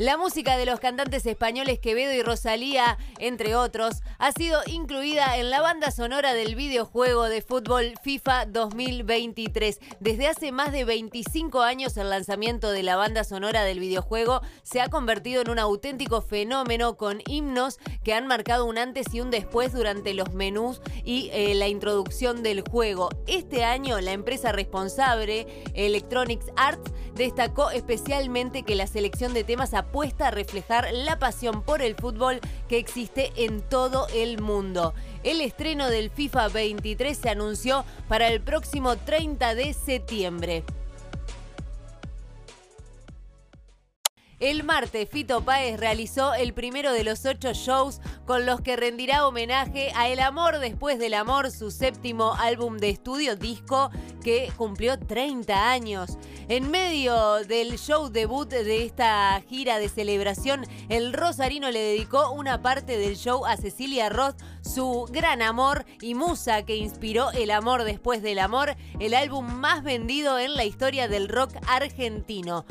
La música de los cantantes españoles Quevedo y Rosalía, entre otros, ha sido incluida en la banda sonora del videojuego de fútbol FIFA 2023. Desde hace más de 25 años el lanzamiento de la banda sonora del videojuego se ha convertido en un auténtico fenómeno con himnos que han marcado un antes y un después durante los menús y eh, la introducción del juego. Este año la empresa responsable, Electronics Arts, destacó especialmente que la selección de temas apuesta a reflejar la pasión por el fútbol que existe en todo el mundo. El estreno del FIFA 23 se anunció para el próximo 30 de septiembre. El martes, Fito Páez realizó el primero de los ocho shows con los que rendirá homenaje a El Amor Después del Amor, su séptimo álbum de estudio disco que cumplió 30 años. En medio del show debut de esta gira de celebración, el Rosarino le dedicó una parte del show a Cecilia Roth, su gran amor y musa que inspiró El Amor Después del Amor, el álbum más vendido en la historia del rock argentino.